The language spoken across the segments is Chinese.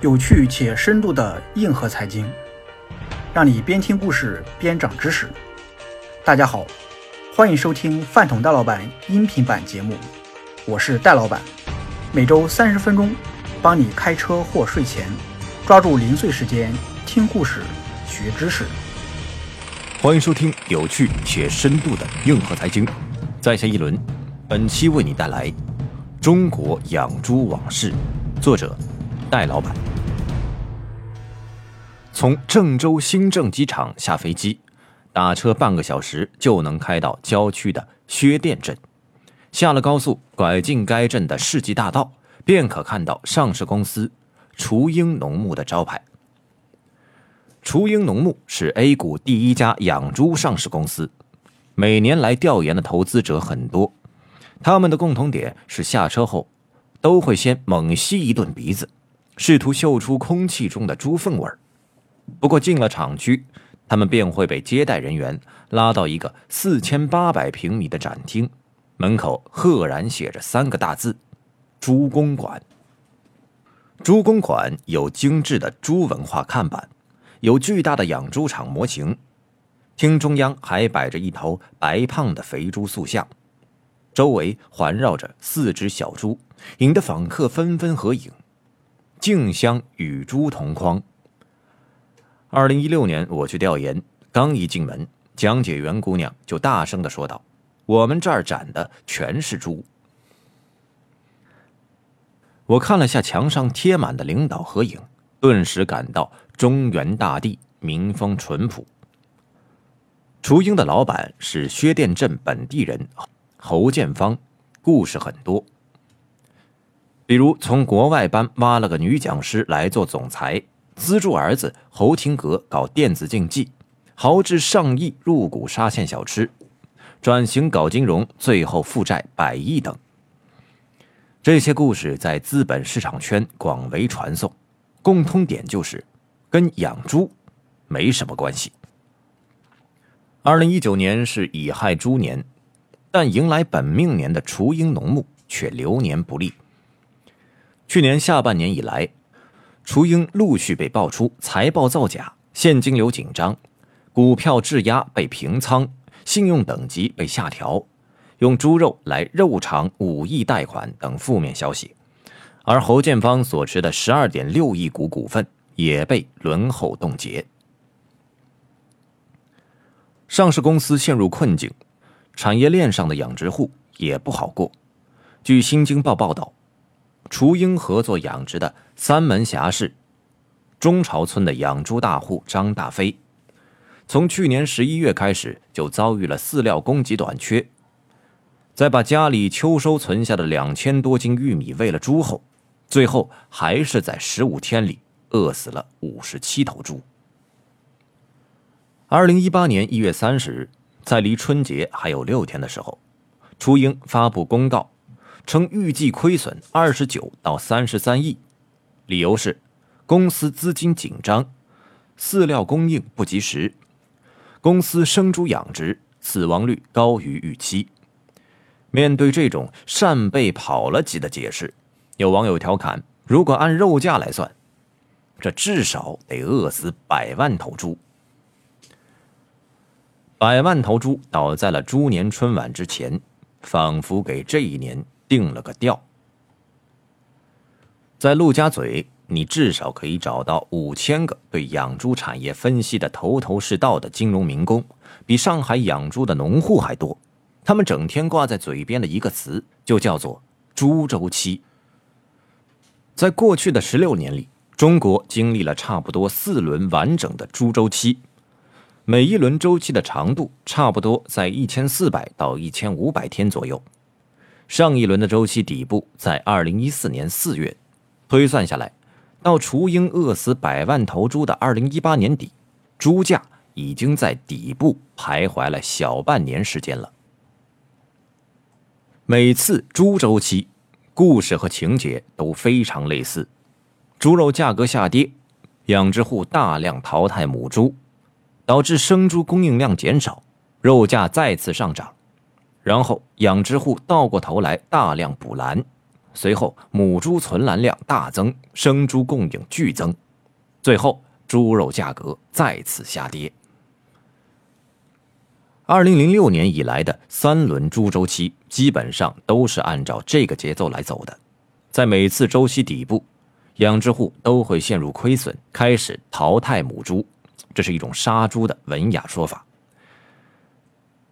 有趣且深度的硬核财经，让你边听故事边长知识。大家好，欢迎收听饭桶戴老板音频版节目，我是戴老板，每周三十分钟，帮你开车或睡前抓住零碎时间听故事学知识。欢迎收听有趣且深度的硬核财经，在下一轮，本期为你带来中国养猪往事，作者戴老板。从郑州新郑机场下飞机，打车半个小时就能开到郊区的薛店镇。下了高速，拐进该镇的世纪大道，便可看到上市公司雏鹰农牧的招牌。雏鹰农牧是 A 股第一家养猪上市公司，每年来调研的投资者很多，他们的共同点是下车后都会先猛吸一顿鼻子，试图嗅出空气中的猪粪味儿。不过进了厂区，他们便会被接待人员拉到一个四千八百平米的展厅，门口赫然写着三个大字：“猪公馆”。猪公馆有精致的猪文化看板。有巨大的养猪场模型，厅中央还摆着一头白胖的肥猪塑像，周围环绕着四只小猪，引得访客纷纷合影，竞相与猪同框。二零一六年我去调研，刚一进门，讲解员姑娘就大声的说道：“我们这儿展的全是猪。”我看了下墙上贴满的领导合影，顿时感到。中原大地民风淳朴。雏鹰的老板是薛店镇本地人侯建芳，故事很多。比如从国外班挖了个女讲师来做总裁，资助儿子侯廷阁搞电子竞技，豪掷上亿入股沙县小吃，转型搞金融，最后负债百亿等。这些故事在资本市场圈广为传颂，共通点就是。跟养猪没什么关系。二零一九年是乙亥猪年，但迎来本命年的雏鹰农牧却流年不利。去年下半年以来，雏鹰陆续被爆出财报造假、现金流紧张、股票质押被平仓、信用等级被下调、用猪肉来肉偿五亿贷款等负面消息，而侯建芳所持的十二点六亿股股份。也被轮候冻结，上市公司陷入困境，产业链上的养殖户也不好过。据《新京报》报道，雏鹰合作养殖的三门峡市中朝村的养猪大户张大飞，从去年十一月开始就遭遇了饲料供给短缺，在把家里秋收存下的两千多斤玉米喂了猪后，最后还是在十五天里。饿死了五十七头猪。二零一八年一月三十日，在离春节还有六天的时候，雏鹰发布公告，称预计亏损二十九到三十三亿，理由是公司资金紧张，饲料供应不及时，公司生猪养殖死亡率高于预期。面对这种扇贝跑了几的解释，有网友调侃：如果按肉价来算。这至少得饿死百万头猪，百万头猪倒在了猪年春晚之前，仿佛给这一年定了个调。在陆家嘴，你至少可以找到五千个对养猪产业分析的头头是道的金融民工，比上海养猪的农户还多。他们整天挂在嘴边的一个词，就叫做“猪周期”。在过去的十六年里。中国经历了差不多四轮完整的猪周期，每一轮周期的长度差不多在一千四百到一千五百天左右。上一轮的周期底部在二零一四年四月，推算下来，到雏鹰饿死百万头猪的二零一八年底，猪价已经在底部徘徊了小半年时间了。每次猪周期，故事和情节都非常类似。猪肉价格下跌，养殖户大量淘汰母猪，导致生猪供应量减少，肉价再次上涨。然后养殖户倒过头来大量补栏，随后母猪存栏量大增，生猪供应剧增，最后猪肉价格再次下跌。二零零六年以来的三轮猪周期基本上都是按照这个节奏来走的，在每次周期底部，养殖户都会陷入亏损，开始淘汰母猪，这是一种杀猪的文雅说法。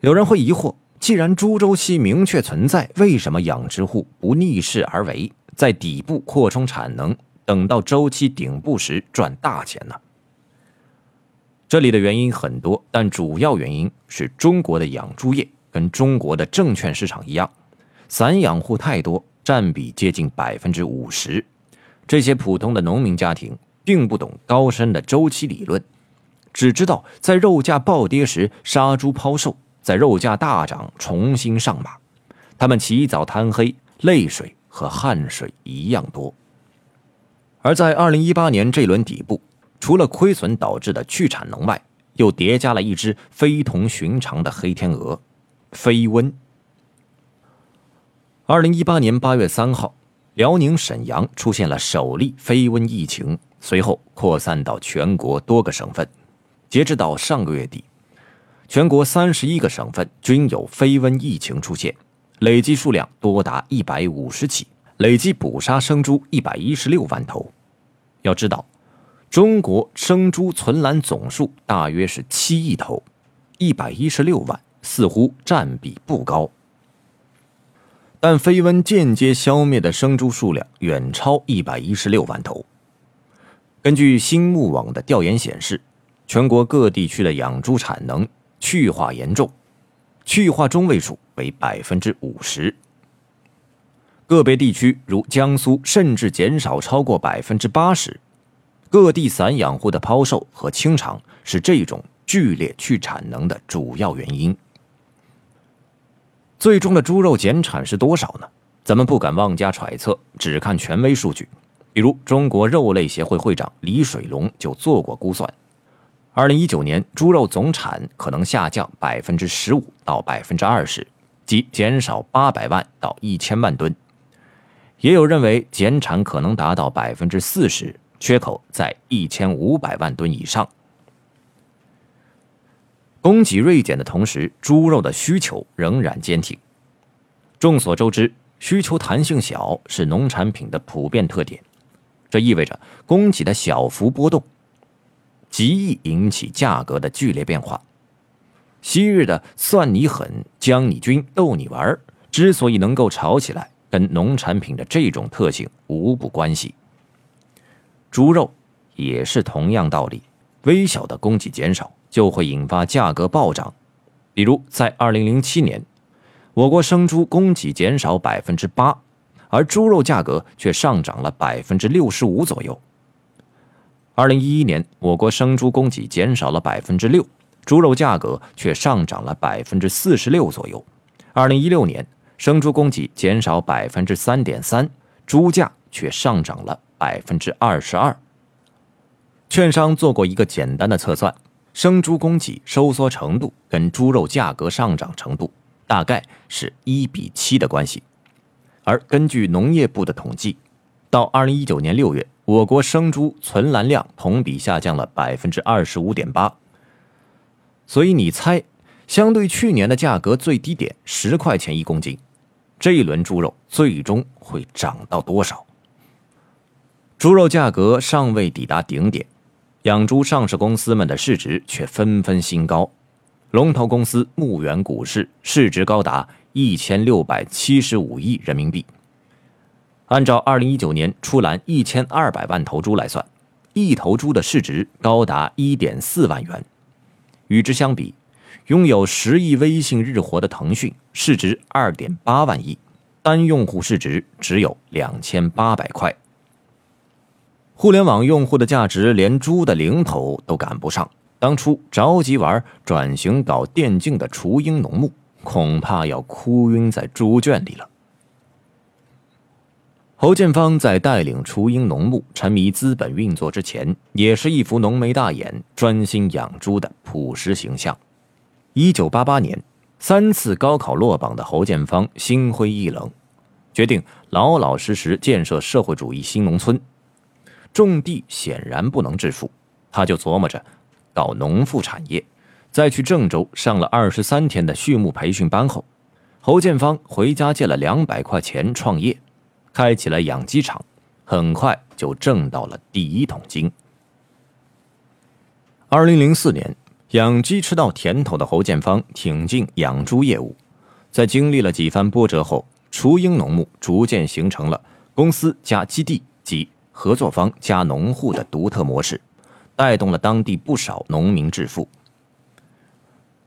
有人会疑惑，既然猪周期明确存在，为什么养殖户不逆势而为，在底部扩充产能，等到周期顶部时赚大钱呢？这里的原因很多，但主要原因是中国的养猪业跟中国的证券市场一样，散养户太多，占比接近百分之五十。这些普通的农民家庭并不懂高深的周期理论，只知道在肉价暴跌时杀猪抛售，在肉价大涨重新上马。他们起早贪黑，泪水和汗水一样多。而在二零一八年这轮底部。除了亏损导致的去产能外，又叠加了一只非同寻常的黑天鹅——飞瘟。二零一八年八月三号，辽宁沈阳出现了首例飞瘟疫情，随后扩散到全国多个省份。截止到上个月底，全国三十一个省份均有飞瘟疫情出现，累计数量多达一百五十起，累计捕杀生猪一百一十六万头。要知道。中国生猪存栏总数大约是七亿头，一百一十六万似乎占比不高，但飞瘟间接消灭的生猪数量远超一百一十六万头。根据新牧网的调研显示，全国各地区的养猪产能去化严重，去化中位数为百分之五十，个别地区如江苏甚至减少超过百分之八十。各地散养户的抛售和清场是这种剧烈去产能的主要原因。最终的猪肉减产是多少呢？咱们不敢妄加揣测，只看权威数据。比如，中国肉类协会会长李水龙就做过估算：，二零一九年猪肉总产可能下降百分之十五到百分之二十，即减少八百万到一千万吨。也有认为减产可能达到百分之四十。缺口在一千五百万吨以上。供给锐减的同时，猪肉的需求仍然坚挺。众所周知，需求弹性小是农产品的普遍特点，这意味着供给的小幅波动极易引起价格的剧烈变化。昔日的算你狠、将你军、逗你玩之所以能够炒起来，跟农产品的这种特性无不关系。猪肉也是同样道理，微小的供给减少就会引发价格暴涨。比如在二零零七年，我国生猪供给减少百分之八，而猪肉价格却上涨了百分之六十五左右。二零一一年，我国生猪供给减少了百分之六，猪肉价格却上涨了百分之四十六左右。二零一六年，生猪供给减少百分之三点三，猪价却上涨了。百分之二十二。券商做过一个简单的测算，生猪供给收缩程度跟猪肉价格上涨程度大概是一比七的关系。而根据农业部的统计，到二零一九年六月，我国生猪存栏量同比下降了百分之二十五点八。所以你猜，相对去年的价格最低点十块钱一公斤，这一轮猪肉最终会涨到多少？猪肉价格尚未抵达顶点，养猪上市公司们的市值却纷纷新高。龙头公司牧原股市市值高达一千六百七十五亿人民币。按照二零一九年出栏一千二百万头猪来算，一头猪的市值高达一点四万元。与之相比，拥有十亿微信日活的腾讯市值二点八万亿，单用户市值只有两千八百块。互联网用户的价值连猪的零头都赶不上，当初着急玩转型搞电竞的雏鹰农牧，恐怕要哭晕在猪圈里了。侯建芳在带领雏鹰农牧沉迷资本运作之前，也是一副浓眉大眼、专心养猪的朴实形象。一九八八年，三次高考落榜的侯建芳心灰意冷，决定老老实实建设社会主义新农村。种地显然不能致富，他就琢磨着搞农副产业。在去郑州上了二十三天的畜牧培训班后，侯建芳回家借了两百块钱创业，开起了养鸡场，很快就挣到了第一桶金。二零零四年，养鸡吃到甜头的侯建芳挺进养猪业务，在经历了几番波折后，雏鹰农牧逐渐形成了公司加基地及。合作方加农户的独特模式，带动了当地不少农民致富。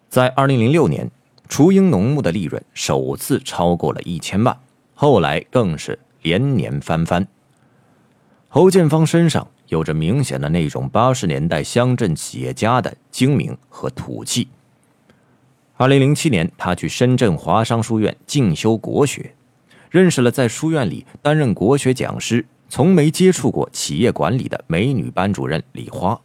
在二零零六年，雏鹰农牧的利润首次超过了一千万，后来更是连年翻番。侯建芳身上有着明显的那种八十年代乡镇企业家的精明和土气。二零零七年，他去深圳华商书院进修国学，认识了在书院里担任国学讲师。从没接触过企业管理的美女班主任李花。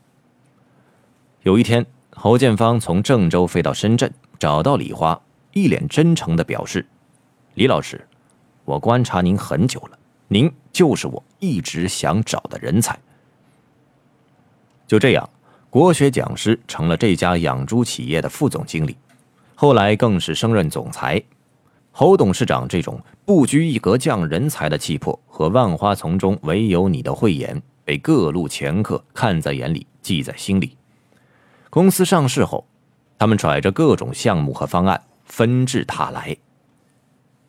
有一天，侯建芳从郑州飞到深圳，找到李花，一脸真诚的表示：“李老师，我观察您很久了，您就是我一直想找的人才。”就这样，国学讲师成了这家养猪企业的副总经理，后来更是升任总裁。侯董事长这种不拘一格降人才的气魄和万花丛中唯有你的慧眼，被各路掮客看在眼里，记在心里。公司上市后，他们揣着各种项目和方案纷至沓来。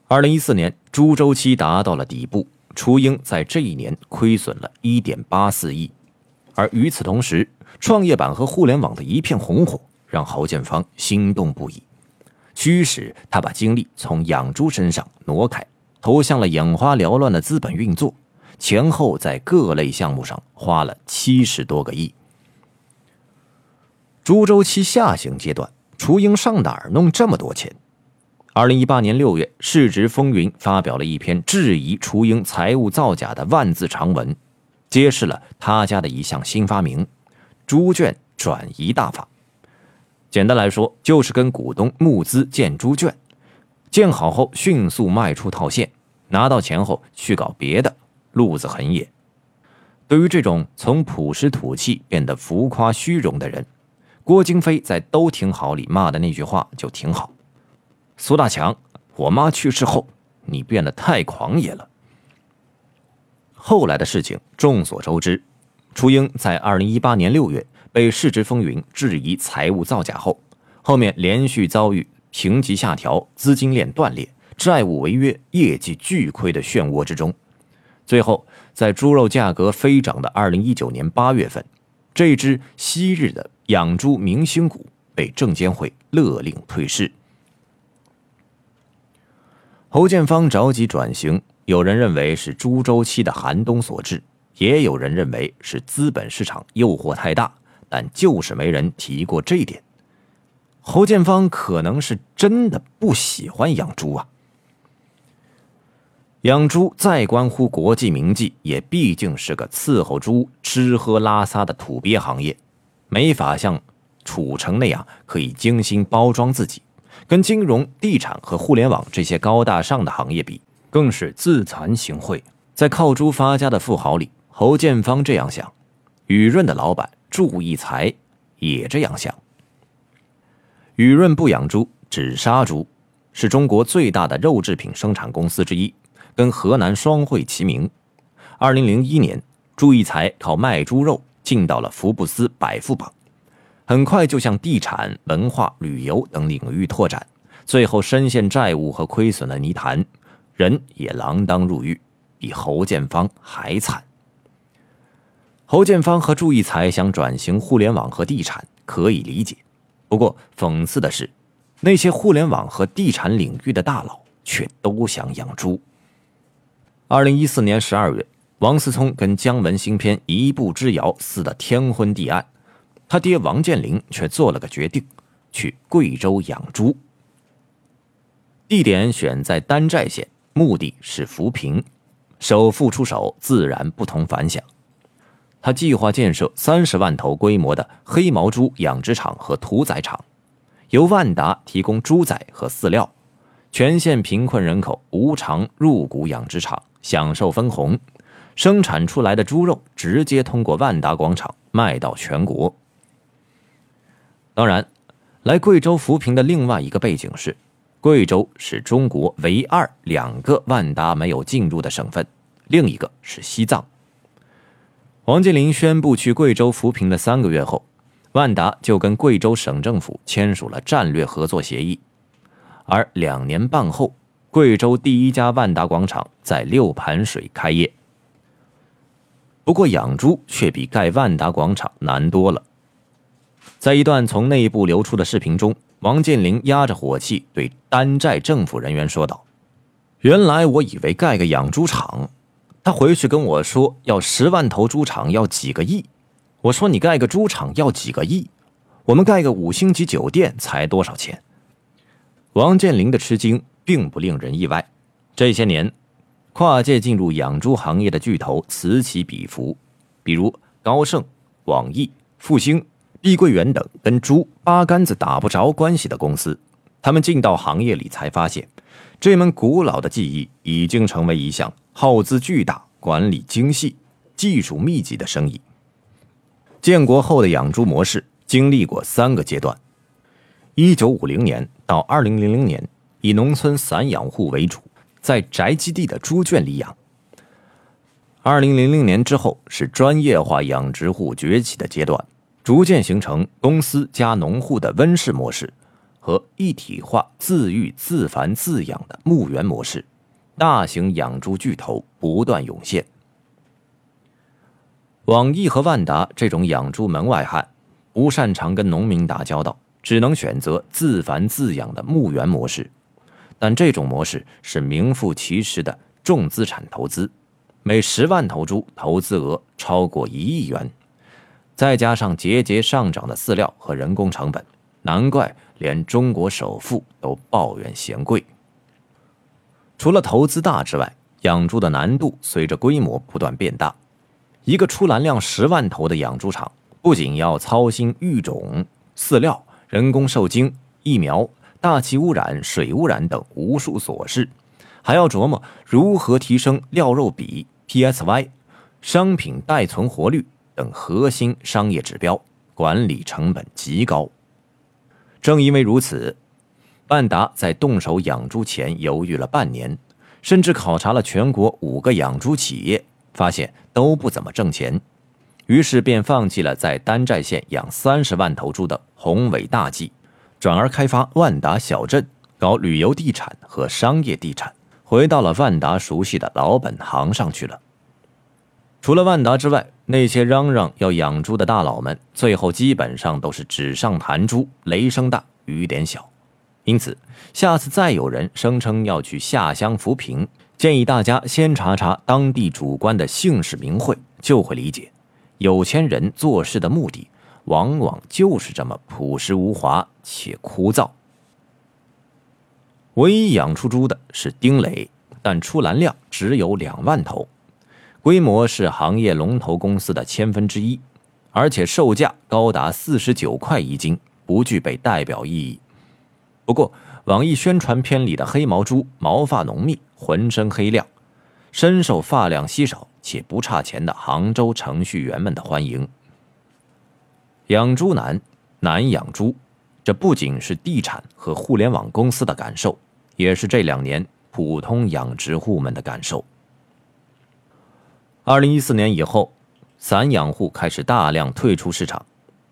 二零一四年，猪周期达到了底部，雏鹰在这一年亏损了一点八四亿。而与此同时，创业板和互联网的一片红火，让侯建芳心动不已。驱使他把精力从养猪身上挪开，投向了眼花缭乱的资本运作，前后在各类项目上花了七十多个亿。猪周期下行阶段，雏鹰上哪儿弄这么多钱？二零一八年六月，市值风云发表了一篇质疑雏鹰财务造假的万字长文，揭示了他家的一项新发明——猪圈转移大法。简单来说，就是跟股东募资建猪圈，建好后迅速卖出套现，拿到钱后去搞别的，路子很野。对于这种从朴实土气变得浮夸虚荣的人，郭京飞在《都挺好》里骂的那句话就挺好：“苏大强，我妈去世后，你变得太狂野了。”后来的事情众所周知，初英在二零一八年六月。被市值风云质疑财务造假后，后面连续遭遇评级下调、资金链断裂、债务违约、业绩巨亏的漩涡之中，最后在猪肉价格飞涨的二零一九年八月份，这只昔日的养猪明星股被证监会勒令退市。侯建芳着急转型，有人认为是猪周期的寒冬所致，也有人认为是资本市场诱惑太大。但就是没人提过这一点。侯建芳可能是真的不喜欢养猪啊。养猪再关乎国际名记，也毕竟是个伺候猪吃喝拉撒的土鳖行业，没法像楚城那样可以精心包装自己。跟金融、地产和互联网这些高大上的行业比，更是自惭形秽。在靠猪发家的富豪里，侯建芳这样想。雨润的老板。祝义才也这样想。雨润不养猪，只杀猪，是中国最大的肉制品生产公司之一，跟河南双汇齐名。二零零一年，祝义才靠卖猪肉进到了福布斯百富榜，很快就向地产、文化、旅游等领域拓展，最后深陷债务和亏损的泥潭，人也锒铛入狱，比侯建芳还惨。侯建芳和祝义才想转型互联网和地产，可以理解。不过，讽刺的是，那些互联网和地产领域的大佬却都想养猪。二零一四年十二月，王思聪跟姜文新片《一步之遥》撕得天昏地暗，他爹王健林却做了个决定，去贵州养猪。地点选在丹寨县，目的是扶贫，首富出手，自然不同凡响。他计划建设三十万头规模的黑毛猪养殖场和屠宰场，由万达提供猪仔和饲料，全县贫困人口无偿入股养殖场，享受分红，生产出来的猪肉直接通过万达广场卖到全国。当然，来贵州扶贫的另外一个背景是，贵州是中国唯二两个万达没有进入的省份，另一个是西藏。王健林宣布去贵州扶贫的三个月后，万达就跟贵州省政府签署了战略合作协议。而两年半后，贵州第一家万达广场在六盘水开业。不过，养猪却比盖万达广场难多了。在一段从内部流出的视频中，王健林压着火气对丹寨政府人员说道：“原来我以为盖个养猪场。”他回去跟我说要十万头猪场要几个亿，我说你盖个猪场要几个亿，我们盖个五星级酒店才多少钱？王健林的吃惊并不令人意外，这些年，跨界进入养猪行业的巨头此起彼伏，比如高盛、网易、复星、碧桂园等跟猪八竿子打不着关系的公司，他们进到行业里才发现，这门古老的技艺已经成为一项。耗资巨大、管理精细、技术密集的生意。建国后的养猪模式经历过三个阶段：一九五零年到二零零零年，以农村散养户为主，在宅基地的猪圈里养；二零零零年之后是专业化养殖户崛起的阶段，逐渐形成公司加农户的温室模式和一体化自育自繁自养的牧原模式。大型养猪巨头不断涌现，网易和万达这种养猪门外汉，不擅长跟农民打交道，只能选择自繁自养的牧原模式。但这种模式是名副其实的重资产投资，每十万头猪投资额超过一亿元，再加上节节上涨的饲料和人工成本，难怪连中国首富都抱怨嫌贵。除了投资大之外，养猪的难度随着规模不断变大。一个出栏量十万头的养猪场，不仅要操心育种、饲料、人工受精、疫苗、大气污染、水污染等无数琐事，还要琢磨如何提升料肉比、PSY、商品待存活率等核心商业指标，管理成本极高。正因为如此。万达在动手养猪前犹豫了半年，甚至考察了全国五个养猪企业，发现都不怎么挣钱，于是便放弃了在丹寨县养三十万头猪的宏伟大计，转而开发万达小镇，搞旅游地产和商业地产，回到了万达熟悉的老本行上去了。除了万达之外，那些嚷嚷要养猪的大佬们，最后基本上都是纸上谈猪，雷声大雨点小。因此，下次再有人声称要去下乡扶贫，建议大家先查查当地主官的姓氏名讳，就会理解，有钱人做事的目的往往就是这么朴实无华且枯燥。唯一养出猪的是丁磊，但出栏量只有两万头，规模是行业龙头公司的千分之一，而且售价高达四十九块一斤，不具备代表意义。不过，网易宣传片里的黑毛猪毛发浓密，浑身黑亮，深受发量稀少且不差钱的杭州程序员们的欢迎。养猪难，难养猪，这不仅是地产和互联网公司的感受，也是这两年普通养殖户们的感受。二零一四年以后，散养户开始大量退出市场，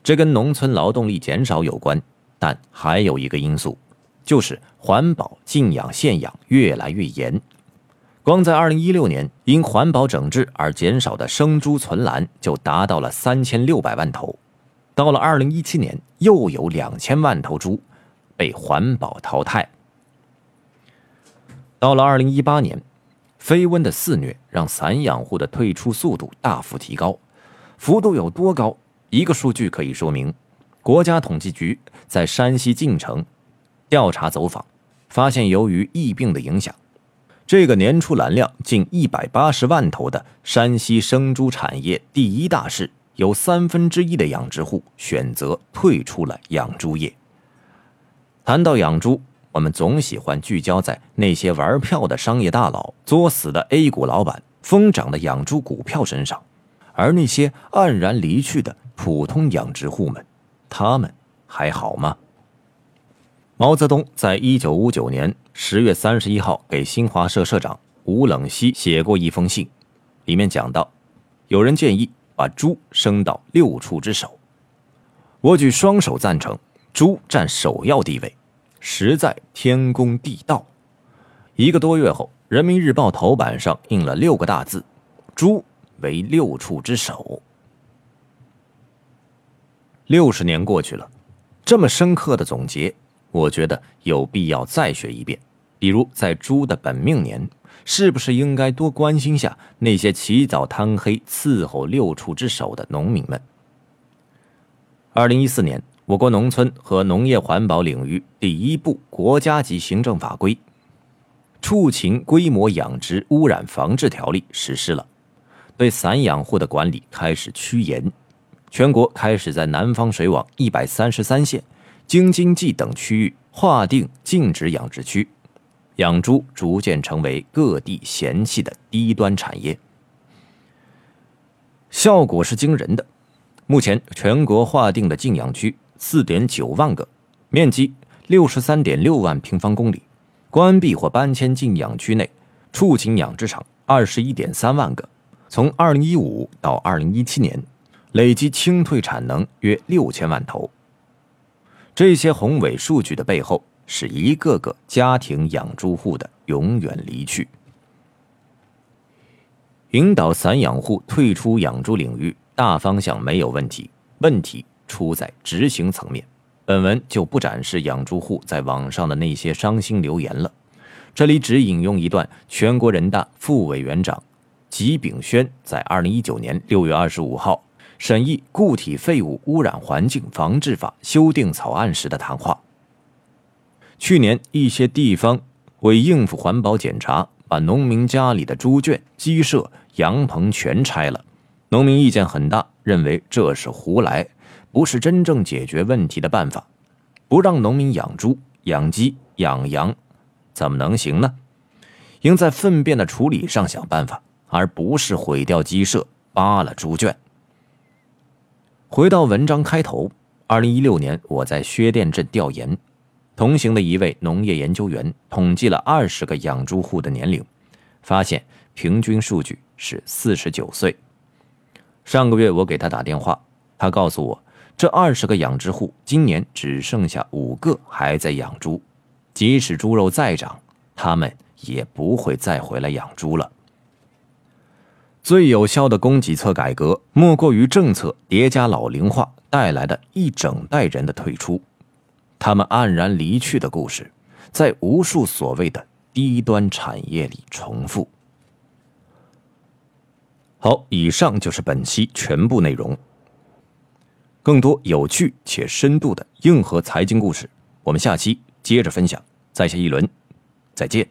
这跟农村劳动力减少有关，但还有一个因素。就是环保禁养限养越来越严，光在二零一六年，因环保整治而减少的生猪存栏就达到了三千六百万头。到了二零一七年，又有两千万头猪被环保淘汰。到了二零一八年，飞瘟的肆虐让散养户的退出速度大幅提高，幅度有多高？一个数据可以说明：国家统计局在山西晋城。调查走访，发现由于疫病的影响，这个年出栏量近一百八十万头的山西生猪产业第一大市，有三分之一的养殖户选择退出了养猪业。谈到养猪，我们总喜欢聚焦在那些玩票的商业大佬、作死的 A 股老板、疯涨的养猪股票身上，而那些黯然离去的普通养殖户们，他们还好吗？毛泽东在一九五九年十月三十一号给新华社社长吴冷西写过一封信，里面讲到，有人建议把猪升到六畜之首，我举双手赞成，猪占首要地位，实在天公地道。一个多月后，《人民日报》头版上印了六个大字：“猪为六畜之首。”六十年过去了，这么深刻的总结，我觉得有必要再学一遍。比如，在猪的本命年，是不是应该多关心下那些起早贪黑伺候六畜之首的农民们？二零一四年，我国农村和农业环保领域第一部国家级行政法规《畜禽规模养殖污染防治条例》实施了，对散养户的管理开始趋严。全国开始在南方水网一百三十三县、京津冀等区域划定禁止养殖区，养猪逐渐成为各地嫌弃的低端产业，效果是惊人的。目前全国划定的禁养区四点九万个，面积六十三点六万平方公里；关闭或搬迁禁养区内畜禽养殖场二十一点三万个。从二零一五到二零一七年。累计清退产能约六千万头。这些宏伟数据的背后，是一个个家庭养猪户的永远离去。引导散养户退出养猪领域，大方向没有问题，问题出在执行层面。本文就不展示养猪户在网上的那些伤心留言了，这里只引用一段全国人大副委员长吉炳轩在二零一九年六月二十五号。审议《固体废物污染环境防治法》修订草案时的谈话。去年，一些地方为应付环保检查，把农民家里的猪圈、鸡舍、羊棚全拆了。农民意见很大，认为这是胡来，不是真正解决问题的办法。不让农民养猪、养鸡、养羊，怎么能行呢？应在粪便的处理上想办法，而不是毁掉鸡舍、扒了猪圈。回到文章开头，二零一六年我在薛店镇调研，同行的一位农业研究员统计了二十个养猪户的年龄，发现平均数据是四十九岁。上个月我给他打电话，他告诉我，这二十个养殖户今年只剩下五个还在养猪，即使猪肉再涨，他们也不会再回来养猪了。最有效的供给侧改革，莫过于政策叠加老龄化带来的一整代人的退出，他们黯然离去的故事，在无数所谓的低端产业里重复。好，以上就是本期全部内容。更多有趣且深度的硬核财经故事，我们下期接着分享。再下一轮，再见。